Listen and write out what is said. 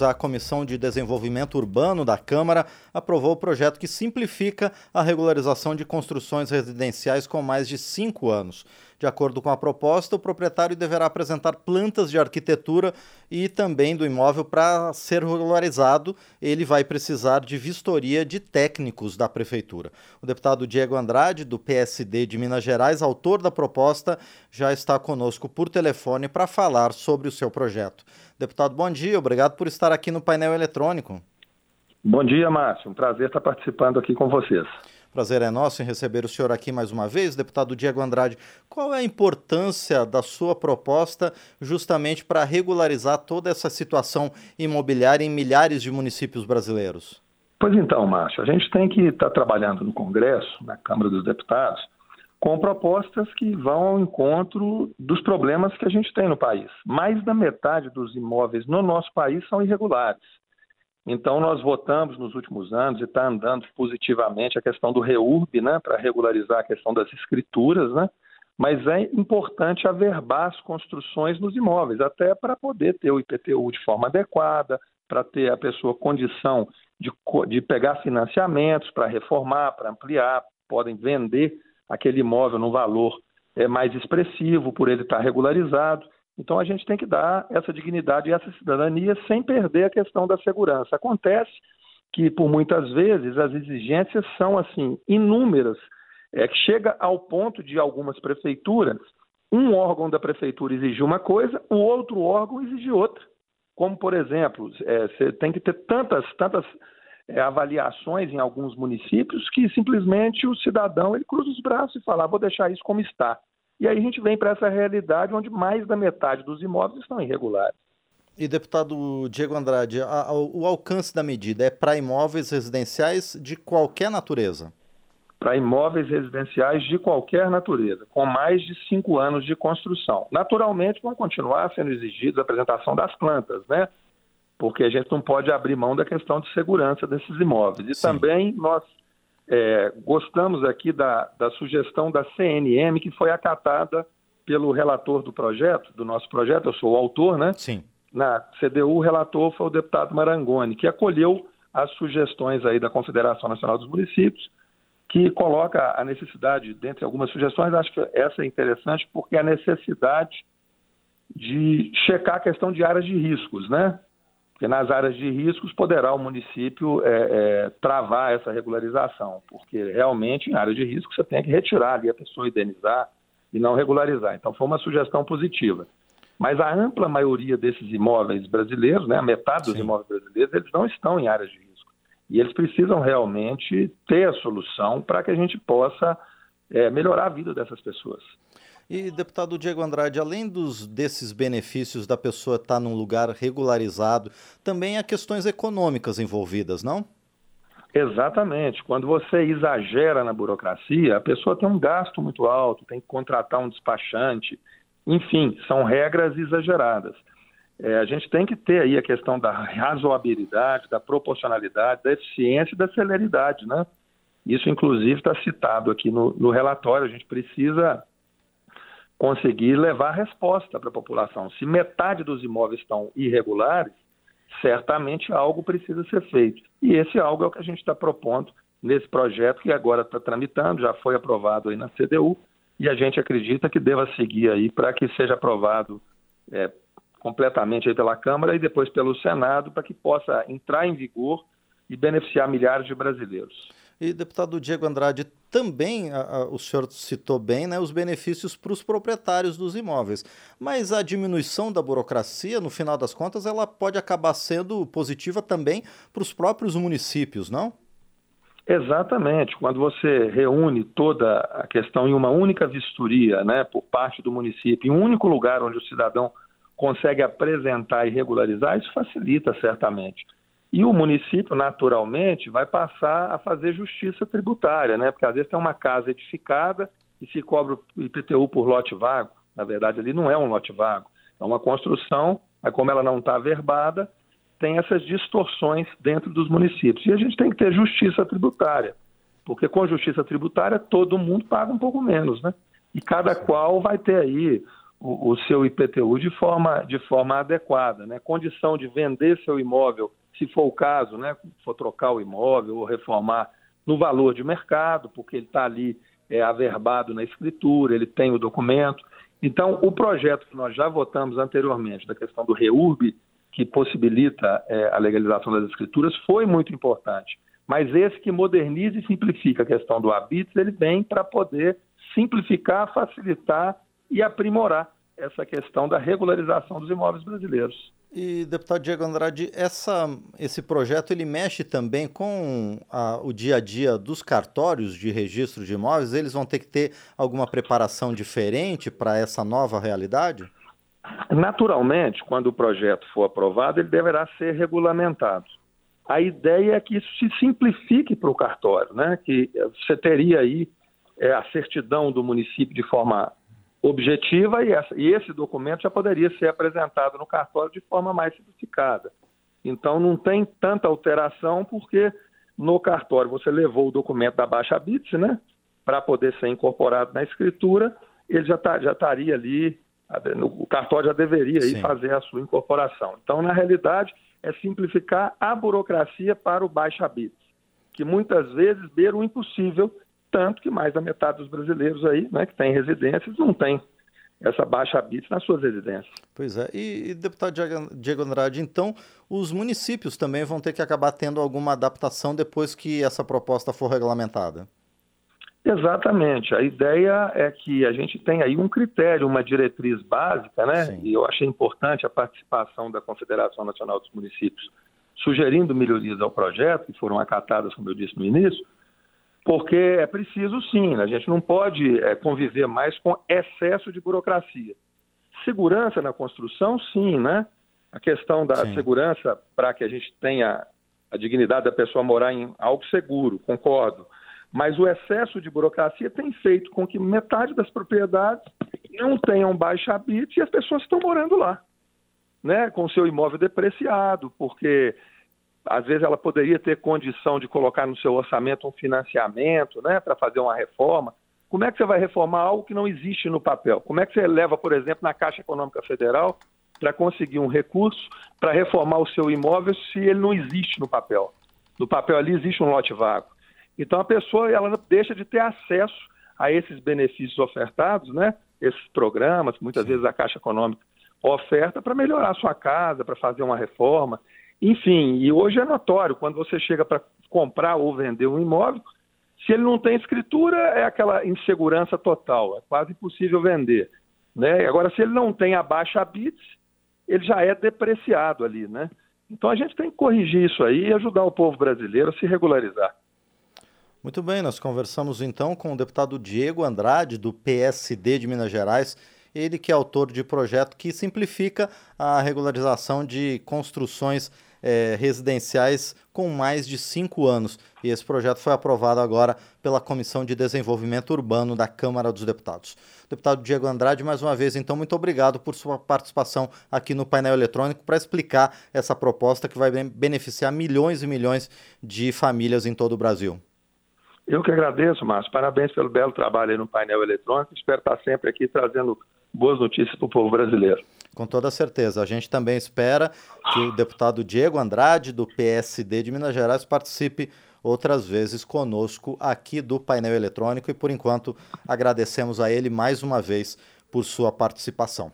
A Comissão de Desenvolvimento Urbano da Câmara aprovou o projeto que simplifica a regularização de construções residenciais com mais de cinco anos. De acordo com a proposta, o proprietário deverá apresentar plantas de arquitetura e também do imóvel para ser regularizado. Ele vai precisar de vistoria de técnicos da Prefeitura. O deputado Diego Andrade, do PSD de Minas Gerais, autor da proposta, já está conosco por telefone para falar sobre o seu projeto. Deputado, bom dia, obrigado por estar aqui no painel eletrônico. Bom dia, Márcio. Um prazer estar participando aqui com vocês. Prazer é nosso em receber o senhor aqui mais uma vez, deputado Diego Andrade. Qual é a importância da sua proposta justamente para regularizar toda essa situação imobiliária em milhares de municípios brasileiros? Pois então, Márcio, a gente tem que estar tá trabalhando no Congresso, na Câmara dos Deputados, com propostas que vão ao encontro dos problemas que a gente tem no país. Mais da metade dos imóveis no nosso país são irregulares. Então, nós votamos nos últimos anos e está andando positivamente a questão do REURB, né, para regularizar a questão das escrituras, né, mas é importante averbar as construções nos imóveis, até para poder ter o IPTU de forma adequada, para ter a pessoa condição de, de pegar financiamentos para reformar, para ampliar, podem vender aquele imóvel no valor é, mais expressivo por ele estar tá regularizado. Então a gente tem que dar essa dignidade e essa cidadania sem perder a questão da segurança. Acontece que por muitas vezes as exigências são assim inúmeras, é que chega ao ponto de algumas prefeituras um órgão da prefeitura exigir uma coisa, o outro órgão exigir outra. Como por exemplo, é, você tem que ter tantas tantas é, avaliações em alguns municípios que simplesmente o cidadão ele cruza os braços e fala: ah, vou deixar isso como está. E aí a gente vem para essa realidade onde mais da metade dos imóveis estão irregulares. E, deputado Diego Andrade, a, a, o alcance da medida é para imóveis residenciais de qualquer natureza? Para imóveis residenciais de qualquer natureza, com mais de cinco anos de construção. Naturalmente, vão continuar sendo exigidos a apresentação das plantas, né? Porque a gente não pode abrir mão da questão de segurança desses imóveis. E Sim. também nós é, gostamos aqui da, da sugestão da CNM, que foi acatada pelo relator do projeto, do nosso projeto, eu sou o autor, né? Sim. Na CDU, o relator foi o deputado Marangoni, que acolheu as sugestões aí da Confederação Nacional dos Municípios, que coloca a necessidade, dentre algumas sugestões, acho que essa é interessante, porque a necessidade de checar a questão de áreas de riscos, né? Porque nas áreas de riscos poderá o município é, é, travar essa regularização, porque realmente em área de risco você tem que retirar ali a pessoa, indenizar e não regularizar. Então foi uma sugestão positiva. Mas a ampla maioria desses imóveis brasileiros, né, a metade dos Sim. imóveis brasileiros, eles não estão em áreas de risco. E eles precisam realmente ter a solução para que a gente possa é, melhorar a vida dessas pessoas. E, deputado Diego Andrade, além dos, desses benefícios da pessoa estar num lugar regularizado, também há questões econômicas envolvidas, não? Exatamente. Quando você exagera na burocracia, a pessoa tem um gasto muito alto, tem que contratar um despachante. Enfim, são regras exageradas. É, a gente tem que ter aí a questão da razoabilidade, da proporcionalidade, da eficiência e da celeridade, né? Isso, inclusive, está citado aqui no, no relatório. A gente precisa conseguir levar resposta para a população. Se metade dos imóveis estão irregulares, certamente algo precisa ser feito. E esse algo é o que a gente está propondo nesse projeto que agora está tramitando, já foi aprovado aí na CDU, e a gente acredita que deva seguir aí para que seja aprovado é, completamente aí pela Câmara e depois pelo Senado, para que possa entrar em vigor e beneficiar milhares de brasileiros. E, deputado Diego Andrade, também a, a, o senhor citou bem né, os benefícios para os proprietários dos imóveis. Mas a diminuição da burocracia, no final das contas, ela pode acabar sendo positiva também para os próprios municípios, não? Exatamente. Quando você reúne toda a questão em uma única vistoria, né, por parte do município, em um único lugar onde o cidadão consegue apresentar e regularizar, isso facilita certamente. E o município, naturalmente, vai passar a fazer justiça tributária, né? Porque às vezes tem uma casa edificada e se cobra o IPTU por lote vago. Na verdade, ali não é um lote vago. É uma construção, mas como ela não está averbada, tem essas distorções dentro dos municípios. E a gente tem que ter justiça tributária, porque com justiça tributária todo mundo paga um pouco menos, né? E cada qual vai ter aí o, o, seu IPTU de forma, de forma adequada, né? Condição de vender seu imóvel, se for o caso, né? For trocar o imóvel ou reformar no valor de mercado, porque ele está ali é, averbado na escritura, ele tem o documento. Então, o projeto que nós já votamos anteriormente, da questão do REURB, que possibilita é, a legalização das escrituras, foi muito importante. Mas esse que moderniza e simplifica a questão do habitus, ele vem para poder simplificar, facilitar e aprimorar essa questão da regularização dos imóveis brasileiros. E, deputado Diego Andrade, essa, esse projeto ele mexe também com a, o dia a dia dos cartórios de registro de imóveis? Eles vão ter que ter alguma preparação diferente para essa nova realidade? Naturalmente, quando o projeto for aprovado, ele deverá ser regulamentado. A ideia é que isso se simplifique para o cartório, né? que você teria aí é, a certidão do município de forma objetiva e, essa, e esse documento já poderia ser apresentado no cartório de forma mais simplificada. Então não tem tanta alteração porque no cartório você levou o documento da baixa bits, né, para poder ser incorporado na escritura, ele já, tá, já estaria ali, o cartório já deveria aí fazer a sua incorporação. Então, na realidade, é simplificar a burocracia para o baixa bits, que muitas vezes beira o impossível tanto que mais da metade dos brasileiros aí, né, que tem residências, não tem essa baixa habite nas suas residências. Pois é. E, e, deputado Diego Andrade, então os municípios também vão ter que acabar tendo alguma adaptação depois que essa proposta for regulamentada? Exatamente. A ideia é que a gente tem aí um critério, uma diretriz básica, né? Sim. E eu achei importante a participação da Confederação Nacional dos Municípios sugerindo melhorias ao projeto, que foram acatadas, como eu disse no início, porque é preciso sim, né? a gente não pode é, conviver mais com excesso de burocracia. Segurança na construção, sim, né? A questão da sim. segurança para que a gente tenha a dignidade da pessoa morar em algo seguro, concordo. Mas o excesso de burocracia tem feito com que metade das propriedades não tenham baixa habite e as pessoas estão morando lá, né? Com seu imóvel depreciado, porque às vezes ela poderia ter condição de colocar no seu orçamento um financiamento, né, para fazer uma reforma. Como é que você vai reformar algo que não existe no papel? Como é que você leva, por exemplo, na Caixa Econômica Federal para conseguir um recurso para reformar o seu imóvel se ele não existe no papel? No papel ali existe um lote vago. Então a pessoa ela deixa de ter acesso a esses benefícios ofertados, né? Esses programas, muitas vezes a Caixa Econômica oferta para melhorar a sua casa, para fazer uma reforma. Enfim, e hoje é notório, quando você chega para comprar ou vender um imóvel, se ele não tem escritura, é aquela insegurança total, é quase impossível vender. Né? Agora, se ele não tem a baixa bits, ele já é depreciado ali, né? Então a gente tem que corrigir isso aí e ajudar o povo brasileiro a se regularizar. Muito bem, nós conversamos então com o deputado Diego Andrade, do PSD de Minas Gerais, ele que é autor de projeto que simplifica a regularização de construções é, residenciais com mais de cinco anos. E esse projeto foi aprovado agora pela Comissão de Desenvolvimento Urbano da Câmara dos Deputados. Deputado Diego Andrade, mais uma vez, então, muito obrigado por sua participação aqui no painel eletrônico para explicar essa proposta que vai beneficiar milhões e milhões de famílias em todo o Brasil. Eu que agradeço, Márcio. Parabéns pelo belo trabalho aí no painel eletrônico. Espero estar sempre aqui trazendo boas notícias para o povo brasileiro. Com toda certeza. A gente também espera que o deputado Diego Andrade, do PSD de Minas Gerais, participe outras vezes conosco aqui do painel eletrônico e, por enquanto, agradecemos a ele mais uma vez por sua participação.